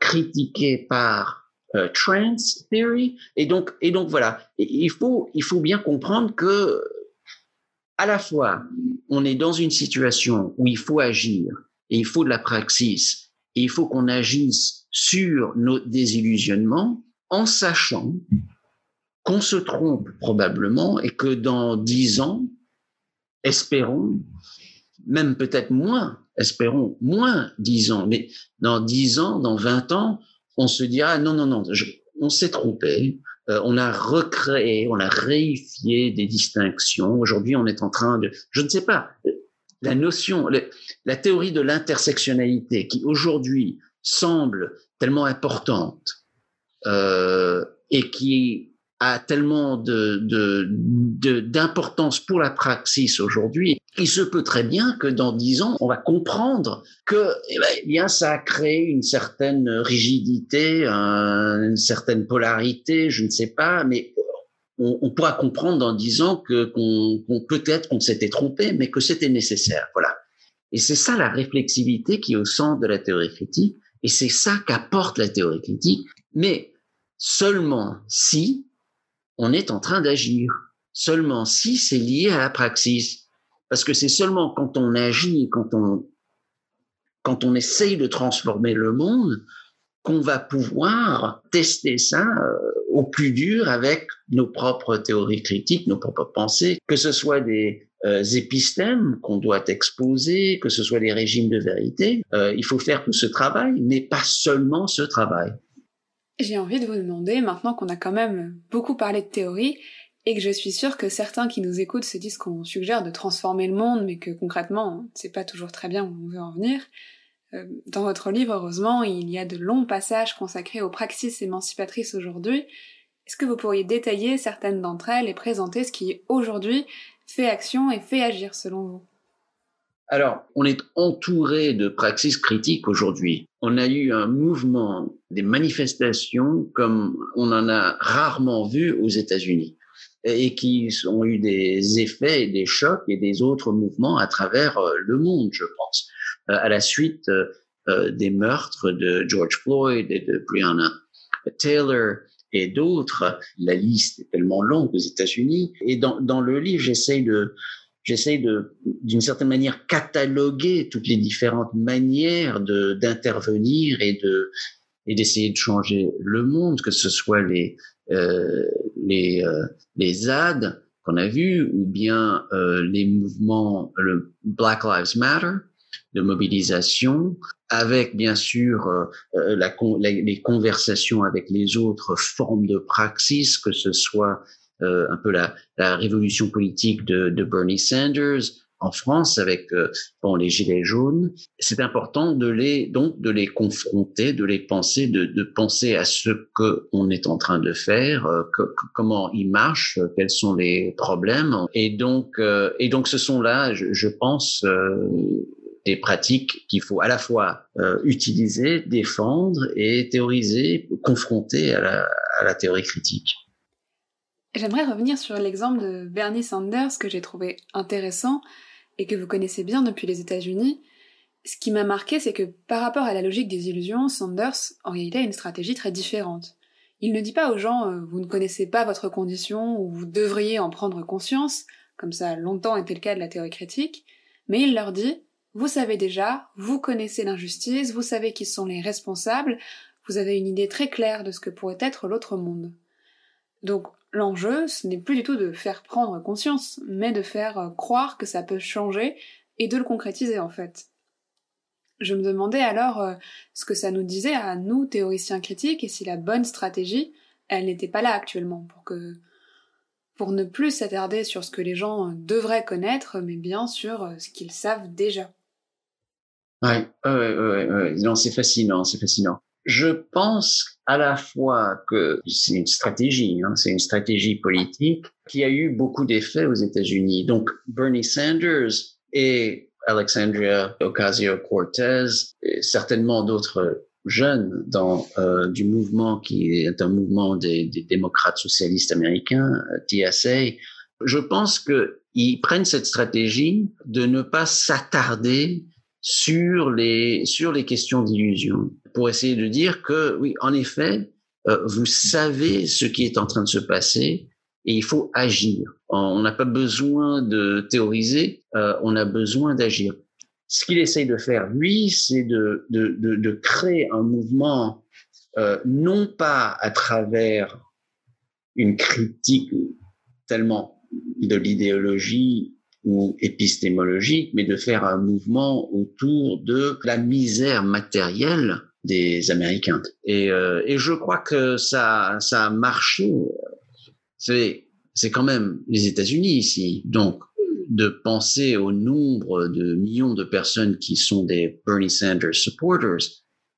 critiqué par trans theory, et donc, et donc voilà, il faut, il faut bien comprendre que à la fois, on est dans une situation où il faut agir et il faut de la praxis et il faut qu'on agisse sur nos désillusionnements en sachant qu'on se trompe probablement et que dans dix ans, espérons, même peut-être moins, espérons moins dix ans, mais dans dix ans, dans vingt ans, on se dira non, non, non, on s'est trompé, euh, on a recréé, on a réifié des distinctions. Aujourd'hui, on est en train de, je ne sais pas, la notion, la théorie de l'intersectionnalité qui aujourd'hui semble tellement importante euh, et qui tellement d'importance pour la praxis aujourd'hui, il se peut très bien que dans dix ans, on va comprendre que eh bien, ça a créé une certaine rigidité, une certaine polarité, je ne sais pas, mais on, pourra comprendre dans dix ans que qu'on, peut-être qu'on s'était trompé, mais que c'était nécessaire. Voilà. Et c'est ça la réflexivité qui est au centre de la théorie critique, et c'est ça qu'apporte la théorie critique, mais seulement si on est en train d'agir. Seulement si c'est lié à la praxis. Parce que c'est seulement quand on agit, quand on, quand on essaye de transformer le monde, qu'on va pouvoir tester ça euh, au plus dur avec nos propres théories critiques, nos propres pensées, que ce soit des euh, épistémes qu'on doit exposer, que ce soit des régimes de vérité. Euh, il faut faire tout ce travail, mais pas seulement ce travail. J'ai envie de vous demander, maintenant qu'on a quand même beaucoup parlé de théorie, et que je suis sûre que certains qui nous écoutent se disent qu'on suggère de transformer le monde, mais que concrètement, c'est pas toujours très bien où on veut en venir. Euh, dans votre livre, heureusement, il y a de longs passages consacrés aux praxis émancipatrices aujourd'hui. Est-ce que vous pourriez détailler certaines d'entre elles et présenter ce qui aujourd'hui fait action et fait agir selon vous? Alors, on est entouré de praxis critiques aujourd'hui. On a eu un mouvement, des manifestations comme on en a rarement vu aux États-Unis et qui ont eu des effets et des chocs et des autres mouvements à travers euh, le monde, je pense, euh, à la suite euh, des meurtres de George Floyd et de Breonna Taylor et d'autres. La liste est tellement longue aux États-Unis. Et dans, dans le livre, j'essaye de j'essaie de, d'une certaine manière, cataloguer toutes les différentes manières de d'intervenir et de et d'essayer de changer le monde, que ce soit les euh, les euh, les ZAD qu'on a vus ou bien euh, les mouvements le Black Lives Matter de mobilisation, avec bien sûr euh, euh, la, les conversations avec les autres formes de praxis, que ce soit euh, un peu la, la révolution politique de, de, Bernie Sanders en France avec euh, bon, les gilets jaunes. C'est important de les donc de les confronter, de les penser, de, de penser à ce que on est en train de faire, euh, que, comment ils marchent, quels sont les problèmes. Et donc et donc ce sont là, je, je pense des pratiques qu'il faut à la fois utiliser, défendre et théoriser, confronter à la, à la théorie critique. J'aimerais revenir sur l'exemple de Bernie Sanders que j'ai trouvé intéressant et que vous connaissez bien depuis les États-Unis. Ce qui m'a marqué, c'est que par rapport à la logique des illusions, Sanders, en réalité, a une stratégie très différente. Il ne dit pas aux gens euh, vous ne connaissez pas votre condition ou vous devriez en prendre conscience, comme ça a longtemps été le cas de la théorie critique, mais il leur dit vous savez déjà, vous connaissez l'injustice, vous savez qui sont les responsables, vous avez une idée très claire de ce que pourrait être l'autre monde. Donc L'enjeu, ce n'est plus du tout de faire prendre conscience, mais de faire euh, croire que ça peut changer et de le concrétiser en fait. Je me demandais alors euh, ce que ça nous disait à nous, théoriciens critiques, et si la bonne stratégie, elle n'était pas là actuellement, pour que pour ne plus s'attarder sur ce que les gens devraient connaître, mais bien sur euh, ce qu'ils savent déjà. Ouais, ouais, ouais, ouais. Non, c'est fascinant, c'est fascinant. Je pense à la fois que c'est une stratégie, hein, c'est une stratégie politique qui a eu beaucoup d'effets aux États-Unis. Donc Bernie Sanders et Alexandria Ocasio-Cortez, et certainement d'autres jeune dans euh, du mouvement qui est un mouvement des, des démocrates socialistes américains, TSA, je pense qu'ils prennent cette stratégie de ne pas s'attarder sur les sur les questions d'illusion pour essayer de dire que oui, en effet, euh, vous savez ce qui est en train de se passer et il faut agir. On n'a pas besoin de théoriser, euh, on a besoin d'agir. Ce qu'il essaye de faire, lui, c'est de, de, de, de, créer un mouvement, euh, non pas à travers une critique tellement de l'idéologie ou épistémologique, mais de faire un mouvement autour de la misère matérielle des Américains. Et, euh, et je crois que ça, ça a marché. C'est, c'est quand même les États-Unis ici. Donc, de penser au nombre de millions de personnes qui sont des Bernie Sanders supporters,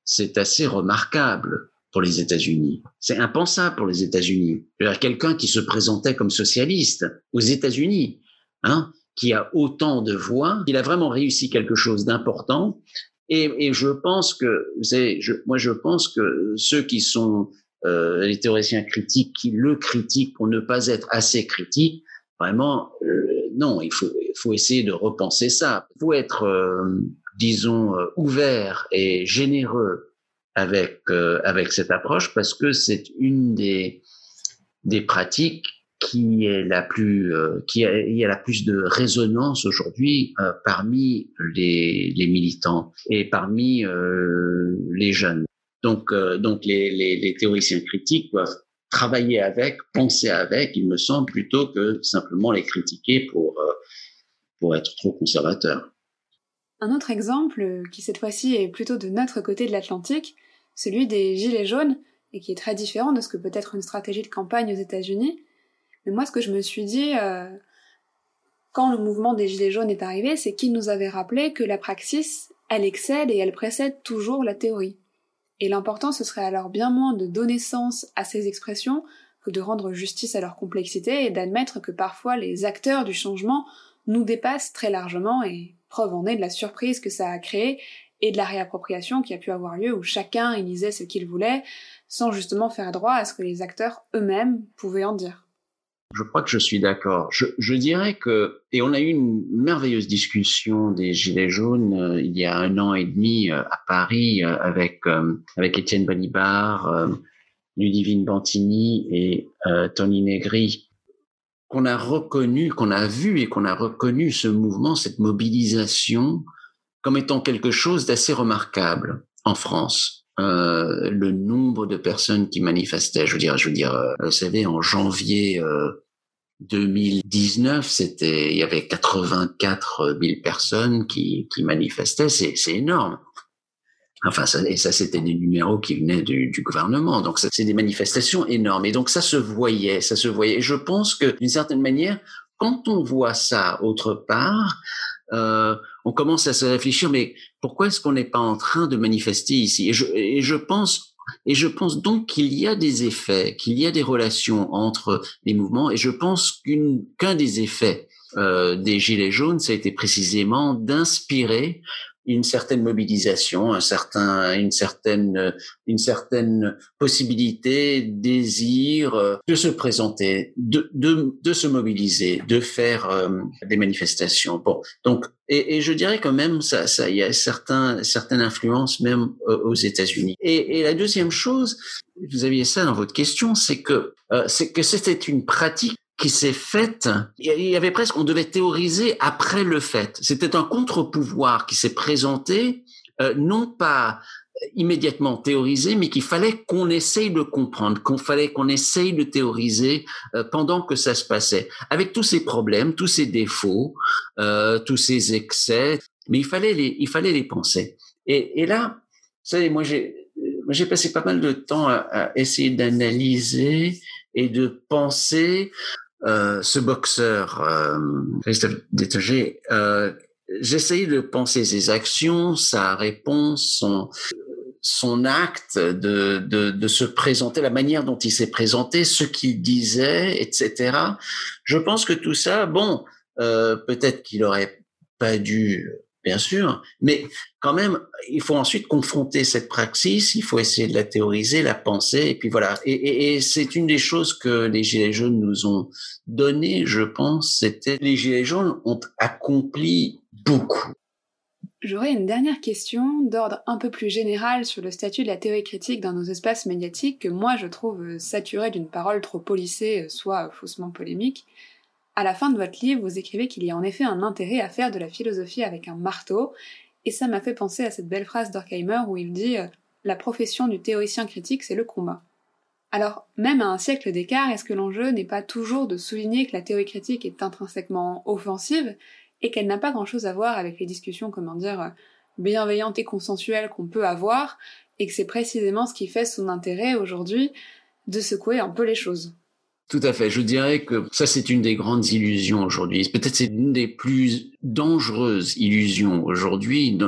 c'est assez remarquable pour les États-Unis. C'est impensable pour les États-Unis. Quelqu'un qui se présentait comme socialiste aux États-Unis, hein, qui a autant de voix, il a vraiment réussi quelque chose d'important. Et, je pense que, vous savez, moi je pense que ceux qui sont euh, les théoriciens critiques, qui le critiquent pour ne pas être assez critiques, vraiment, euh, non, il faut, essayer de repenser ça. Il faut être, euh, disons, ouvert et généreux avec avec cette approche parce que c'est une des des pratiques qui est la plus euh, qui a, la plus de résonance aujourd'hui euh, parmi les, les militants et parmi euh, les jeunes. Donc donc les, les, les théoriciens critiques doivent travailler avec, penser avec, il me semble, plutôt que simplement les critiquer pour pour être trop conservateurs. Un autre exemple, qui cette fois-ci est plutôt de notre côté de l'Atlantique, celui des Gilets jaunes, et qui est très différent de ce que peut être une stratégie de campagne aux États-Unis, mais moi, ce que je me suis dit, euh, quand le mouvement des Gilets jaunes est arrivé, c'est qu'il nous avait rappelé que la praxis, elle excède et elle précède toujours la théorie. Et l'important, ce serait alors bien moins de donner sens à ces expressions que de rendre justice à leur complexité et d'admettre que parfois les acteurs du changement nous dépassent très largement et preuve en est de la surprise que ça a créé et de la réappropriation qui a pu avoir lieu où chacun élisait ce qu'il voulait sans justement faire droit à ce que les acteurs eux-mêmes pouvaient en dire. Je crois que je suis d'accord. Je, je, dirais que, et on a eu une merveilleuse discussion des Gilets jaunes euh, il y a un an et demi euh, à Paris euh, avec avec Étienne Balibar, Ludivine Bantini et Tony Negri, qu'on a reconnu, qu'on a vu et qu'on a reconnu ce mouvement, cette mobilisation comme étant quelque chose d'assez remarquable en France. Euh, le nombre de personnes qui manifestaient. Je veux dire, je veux dire, euh, vous savez, en janvier euh, 2019, c'était, il y avait 84 000 personnes qui, qui manifestaient. C'est, c'est énorme. Enfin, ça, et ça, c'était des numéros qui venaient du, du gouvernement. Donc, c'est des manifestations énormes. Et donc, ça se voyait, ça se voyait. Et je pense que, d'une certaine manière, quand on voit ça autre part, euh, on commence à se réfléchir, mais pourquoi est-ce qu'on n'est pas en train de manifester ici? Et je, pense donc qu'il y a des effets, qu'il y a des relations entre les mouvements, et je pense qu'un des effets euh, des Gilets jaunes, ça a été précisément d'inspirer une certaine mobilisation, un certain, une certaine, une certaine possibilité, désir euh, de se présenter, de, de, de se mobiliser, de faire euh, des manifestations. Bon, donc, et, et, je dirais quand même, ça, ça, il y a certains, certaines influences même euh, aux États-Unis. Et, et, la deuxième chose, vous aviez ça dans votre question, c'est que, c'est que c'était une pratique qui s'est faite, il y avait presque, on devait théoriser après le fait. C'était un contre-pouvoir qui s'est présenté, euh, non pas immédiatement théorisé, mais qu'il fallait qu'on essaye de comprendre, qu'on fallait qu'on essaye de théoriser euh, pendant que ça se passait, avec tous ces problèmes, tous ces défauts, euh, tous ces excès, mais il fallait les, il fallait les penser. Et, et là, vous savez, moi j'ai, j'ai passé pas mal de temps à, à essayer d'analyser et de penser euh, ce boxeur, euh, Christophe euh, j'essayais de penser ses actions, sa réponse, son, son acte de, de, de, se présenter, la manière dont il s'est présenté, ce qu'il disait, etc. Je pense que tout ça, bon, euh, peut-être qu'il aurait pas dû bien sûr. Mais quand même, il faut ensuite confronter cette praxis, il faut essayer de la théoriser, la penser, et puis voilà. Et, c'est une des choses que les Gilets jaunes nous ont donné, je pense, c'était les Gilets jaunes ont accompli beaucoup. J'aurais une dernière question d'ordre un peu plus général sur le statut de la théorie critique dans nos espaces médiatiques que moi je trouve saturé d'une parole trop policée, soit faussement polémique. À la fin de votre livre, vous écrivez qu'il y a en effet un intérêt à faire de la philosophie avec un marteau, et ça m'a fait penser à cette belle phrase d'Orkheimer où il dit euh, La profession du théoricien critique, c'est le combat. Alors, même à un siècle d'écart, est-ce que l'enjeu n'est pas toujours de souligner que la théorie critique est intrinsèquement offensive et qu'elle n'a pas grand-chose à voir avec les discussions, comment dire, bienveillantes et consensuelles qu'on peut avoir, et que c'est précisément ce qui fait son intérêt aujourd'hui de secouer un peu les choses? Tout à fait. Je dirais que ça, c'est une des grandes illusions aujourd'hui. Peut-être c'est une des plus dangereuses illusions aujourd'hui,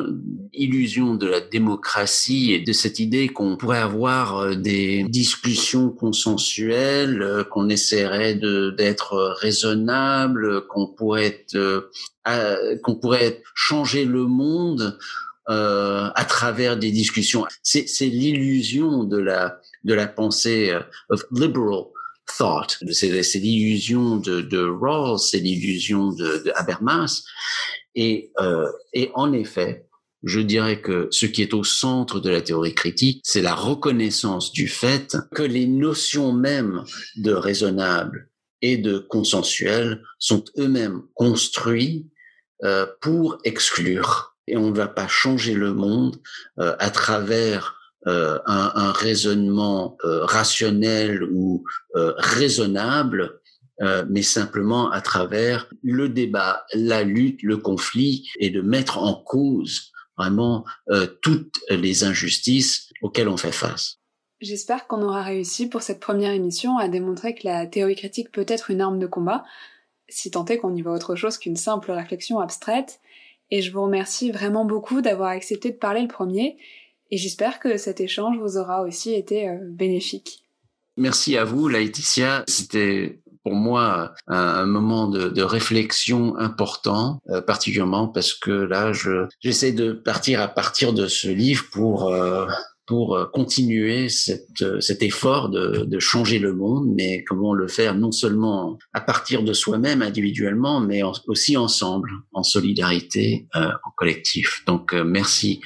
illusion de la démocratie et de cette idée qu'on pourrait avoir euh, des discussions consensuelles, euh, qu'on essaierait d'être raisonnable, qu'on pourrait euh, pourrait changer le monde euh, à travers des discussions. C'est l'illusion de la de la pensée of liberal thought. C'est l'illusion de, de Rawls, c'est l'illusion de, Habermas. Et, euh, et en effet, je dirais que ce qui est au centre de la théorie critique, c'est la reconnaissance du fait que les notions mêmes de raisonnable et de consensuel sont eux-mêmes construits euh, pour exclure. Et on ne va pas changer le monde euh, à travers un, un, raisonnement euh, rationnel ou euh, raisonnable, mais simplement à travers le débat, la lutte, le conflit, et de mettre en cause vraiment toutes les injustices auxquelles on fait face. J'espère qu'on aura réussi pour cette première émission à démontrer que la théorie critique peut être une arme de combat, si tant est qu'on y voit autre chose qu'une simple réflexion abstraite, et je vous remercie vraiment beaucoup d'avoir accepté de parler le premier, et j'espère que cet échange vous aura aussi été euh, bénéfique. Merci à vous, Laetitia. C'était pour moi un, moment de, réflexion important, euh, particulièrement parce que là, je j'essaie de partir à partir de ce livre pour euh, pour euh, continuer euh, cet effort de, changer le monde, mais comment le faire non seulement à partir de soi-même individuellement, mais aussi ensemble, en solidarité, euh, en collectif. Donc merci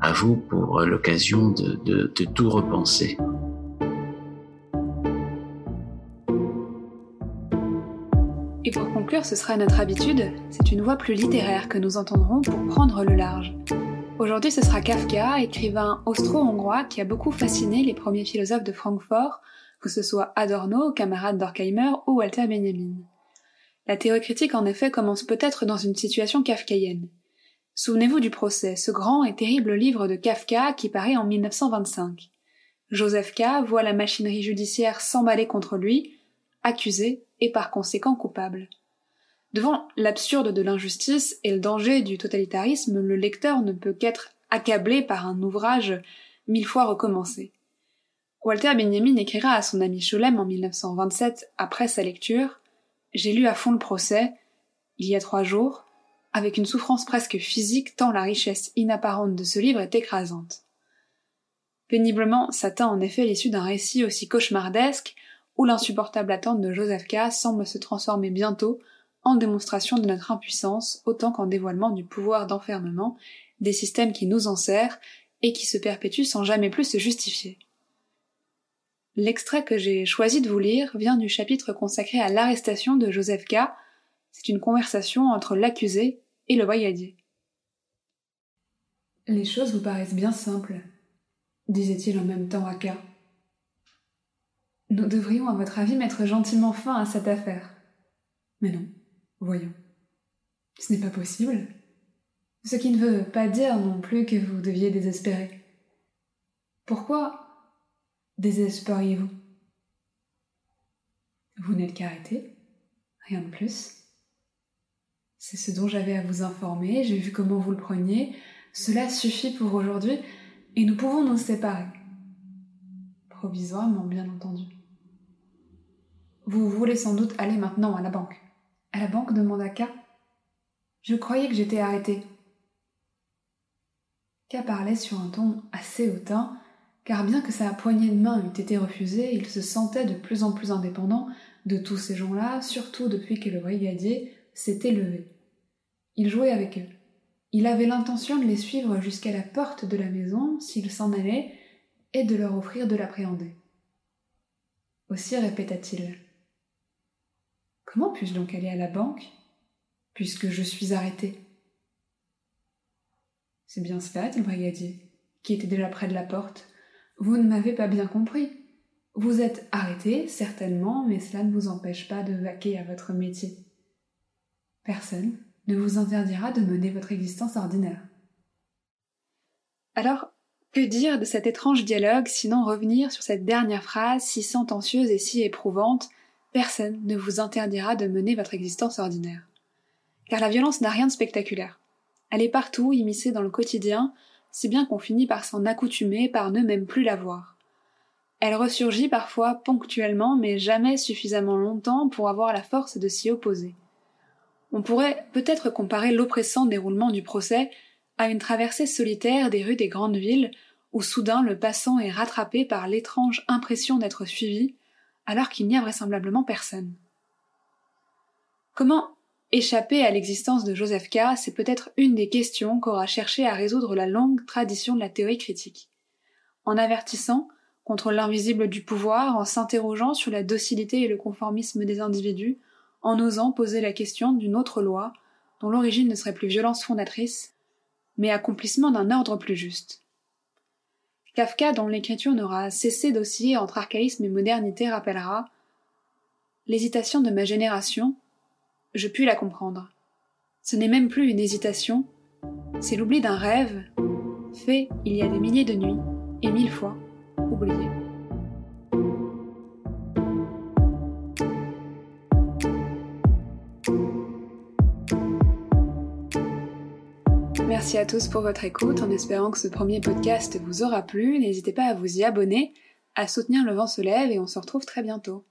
à vous pour l'occasion de, de tout repenser. Et pour conclure, ce sera notre habitude, c'est une voix plus littéraire que nous entendrons pour prendre le large. Aujourd'hui, ce sera Kafka, écrivain austro-hongrois qui a beaucoup fasciné les premiers philosophes de Francfort, que ce soit Adorno, camarade d'Orkheimer ou Walter Benjamin. La théorie critique, en effet, commence peut-être dans une situation kafkaïenne. Souvenez-vous du procès, ce grand et terrible livre de Kafka qui paraît en 1925. Joseph K. voit la machinerie judiciaire s'emballer contre lui, accusé et par conséquent coupable. Devant l'absurde de l'injustice et le danger du totalitarisme, le lecteur ne peut qu'être accablé par un ouvrage mille fois recommencé. Walter Benjamin écrira à son ami Scholem en 1927, après sa lecture, J'ai lu à fond le procès, il y a trois jours, avec une souffrance presque physique tant la richesse inapparente de ce livre est écrasante. Péniblement s'atteint en effet l'issue d'un récit aussi cauchemardesque où l'insupportable attente de Joseph K. semble se transformer bientôt en démonstration de notre impuissance autant qu'en dévoilement du pouvoir d'enfermement des systèmes qui nous enserrent et qui se perpétuent sans jamais plus se justifier. L'extrait que j'ai choisi de vous lire vient du chapitre consacré à l'arrestation de Joseph K. C'est une conversation entre l'accusé et le voyadier. Les choses vous paraissent bien simples, disait-il en même temps à K. Nous devrions, à votre avis, mettre gentiment fin à cette affaire. Mais non. Voyons. Ce n'est pas possible. Ce qui ne veut pas dire non plus que vous deviez désespérer. Pourquoi désespériez-vous? Vous, n'êtes qu'arrêté, rien de plus. C'est ce dont j'avais à vous informer, j'ai vu comment vous le preniez, cela suffit pour aujourd'hui, et nous pouvons nous séparer. Provisoirement, bien entendu. Vous voulez sans doute aller maintenant à la banque. À la banque demanda K. Je croyais que j'étais arrêté. K parlait sur un ton assez hautain, car bien que sa poignée de main eût été refusée, il se sentait de plus en plus indépendant de tous ces gens-là, surtout depuis que le brigadier s'était levé. Il jouait avec eux. Il avait l'intention de les suivre jusqu'à la porte de la maison s'ils s'en allaient et de leur offrir de l'appréhender. Aussi répéta-t-il. Comment puis-je donc aller à la banque, puisque je suis arrêté C'est bien cela, dit le brigadier, qui était déjà près de la porte. Vous ne m'avez pas bien compris. Vous êtes arrêté, certainement, mais cela ne vous empêche pas de vaquer à votre métier. Personne ne vous interdira de mener votre existence ordinaire. Alors, que dire de cet étrange dialogue, sinon revenir sur cette dernière phrase si sentencieuse et si éprouvante? Personne ne vous interdira de mener votre existence ordinaire. Car la violence n'a rien de spectaculaire. Elle est partout, immiscée dans le quotidien, si bien qu'on finit par s'en accoutumer, par ne même plus la voir. Elle ressurgit parfois ponctuellement, mais jamais suffisamment longtemps pour avoir la force de s'y opposer. On pourrait peut-être comparer l'oppressant déroulement du procès à une traversée solitaire des rues des grandes villes, où soudain le passant est rattrapé par l'étrange impression d'être suivi, alors qu'il n'y a vraisemblablement personne. Comment échapper à l'existence de Joseph K, c'est peut-être une des questions qu'aura cherché à résoudre la longue tradition de la théorie critique. En avertissant contre l'invisible du pouvoir, en s'interrogeant sur la docilité et le conformisme des individus, en osant poser la question d'une autre loi, dont l'origine ne serait plus violence fondatrice, mais accomplissement d'un ordre plus juste. Kafka, dont l'écriture n'aura cessé d'osciller entre archaïsme et modernité, rappellera L'hésitation de ma génération, je puis la comprendre. Ce n'est même plus une hésitation, c'est l'oubli d'un rêve, fait il y a des milliers de nuits, et mille fois oublié. Merci à tous pour votre écoute, en espérant que ce premier podcast vous aura plu. N'hésitez pas à vous y abonner, à soutenir Le Vent se lève et on se retrouve très bientôt.